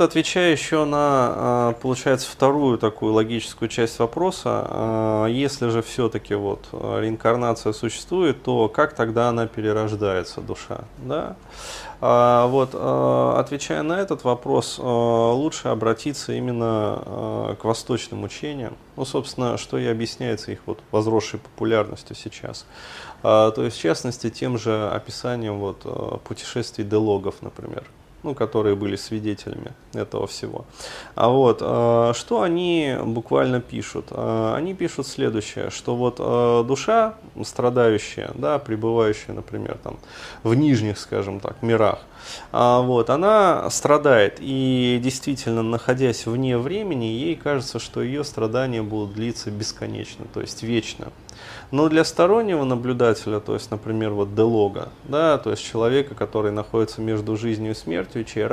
Отвечая еще на, а, получается, вторую такую логическую часть вопроса, а, если же все-таки вот реинкарнация существует, то как тогда она перерождается, душа? Да? А, вот, отвечая на этот вопрос, лучше обратиться именно к восточным учениям, ну, собственно, что и объясняется их вот возросшей популярностью сейчас. То есть, в частности, тем же описанием вот путешествий делогов, например ну, которые были свидетелями этого всего. А вот, э, что они буквально пишут? Э, они пишут следующее, что вот э, душа страдающая, да, пребывающая, например, там, в нижних, скажем так, мирах, вот, она страдает, и действительно, находясь вне времени, ей кажется, что ее страдания будут длиться бесконечно, то есть вечно. Но для стороннего наблюдателя, то есть, например, вот Делога, да, то есть человека, который находится между жизнью и смертью, чей